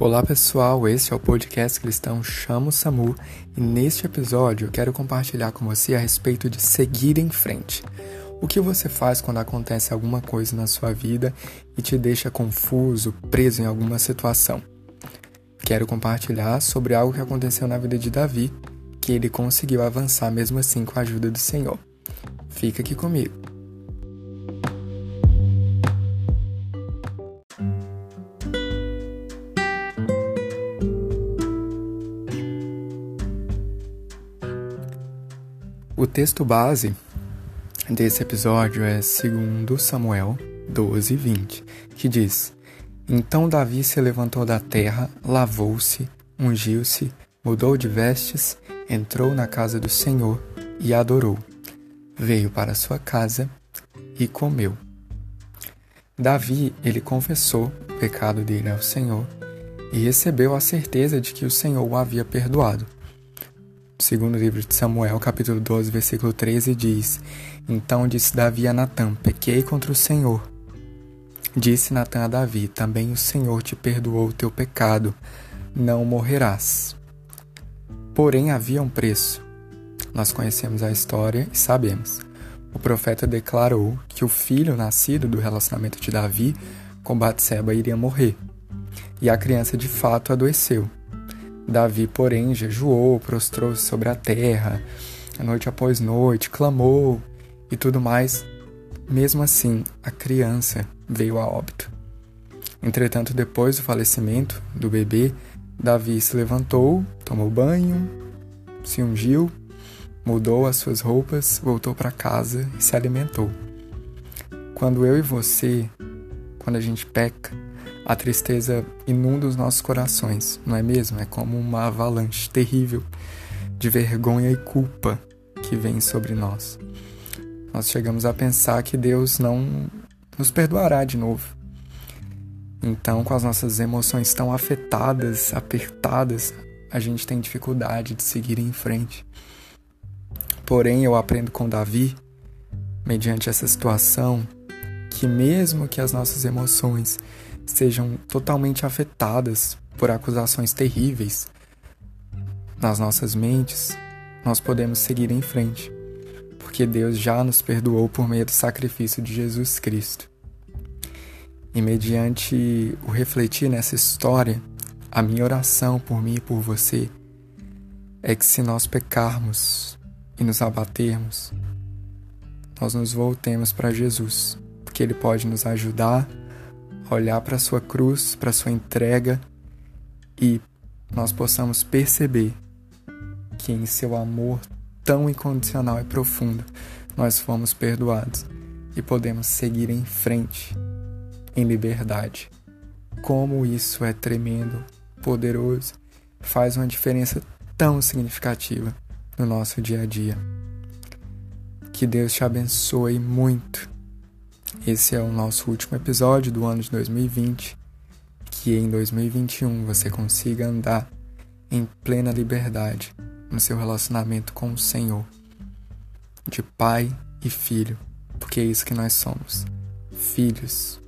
Olá pessoal, esse é o podcast cristão Chamo Samu e neste episódio eu quero compartilhar com você a respeito de seguir em frente. O que você faz quando acontece alguma coisa na sua vida e te deixa confuso, preso em alguma situação? Quero compartilhar sobre algo que aconteceu na vida de Davi, que ele conseguiu avançar mesmo assim com a ajuda do Senhor. Fica aqui comigo. O texto base desse episódio é 2 Samuel 12, 20, que diz: Então Davi se levantou da terra, lavou-se, ungiu-se, mudou de vestes, entrou na casa do Senhor e adorou. Veio para sua casa e comeu. Davi, ele confessou o pecado dele ao Senhor e recebeu a certeza de que o Senhor o havia perdoado. Segundo livro de Samuel, capítulo 12, versículo 13, diz: Então disse Davi a Natã: Pequei contra o Senhor. Disse Natã a Davi: Também o Senhor te perdoou o teu pecado, não morrerás. Porém havia um preço. Nós conhecemos a história e sabemos. O profeta declarou que o filho nascido do relacionamento de Davi com Batseba iria morrer. E a criança de fato adoeceu. Davi, porém, jejuou, prostrou-se sobre a terra, noite após noite, clamou e tudo mais. Mesmo assim, a criança veio a óbito. Entretanto, depois do falecimento do bebê, Davi se levantou, tomou banho, se ungiu, mudou as suas roupas, voltou para casa e se alimentou. Quando eu e você, quando a gente peca, a tristeza inunda os nossos corações, não é mesmo? É como uma avalanche terrível de vergonha e culpa que vem sobre nós. Nós chegamos a pensar que Deus não nos perdoará de novo. Então, com as nossas emoções tão afetadas, apertadas, a gente tem dificuldade de seguir em frente. Porém, eu aprendo com Davi, mediante essa situação, que mesmo que as nossas emoções sejam totalmente afetadas por acusações terríveis nas nossas mentes, nós podemos seguir em frente, porque Deus já nos perdoou por meio do sacrifício de Jesus Cristo. E mediante o refletir nessa história, a minha oração por mim e por você é que se nós pecarmos e nos abatermos, nós nos voltemos para Jesus, porque Ele pode nos ajudar olhar para a sua cruz, para a sua entrega e nós possamos perceber que em seu amor tão incondicional e profundo nós fomos perdoados e podemos seguir em frente em liberdade. Como isso é tremendo, poderoso, faz uma diferença tão significativa no nosso dia a dia. Que Deus te abençoe muito esse é o nosso último episódio do ano de 2020. Que em 2021 você consiga andar em plena liberdade no seu relacionamento com o Senhor, de pai e filho, porque é isso que nós somos, filhos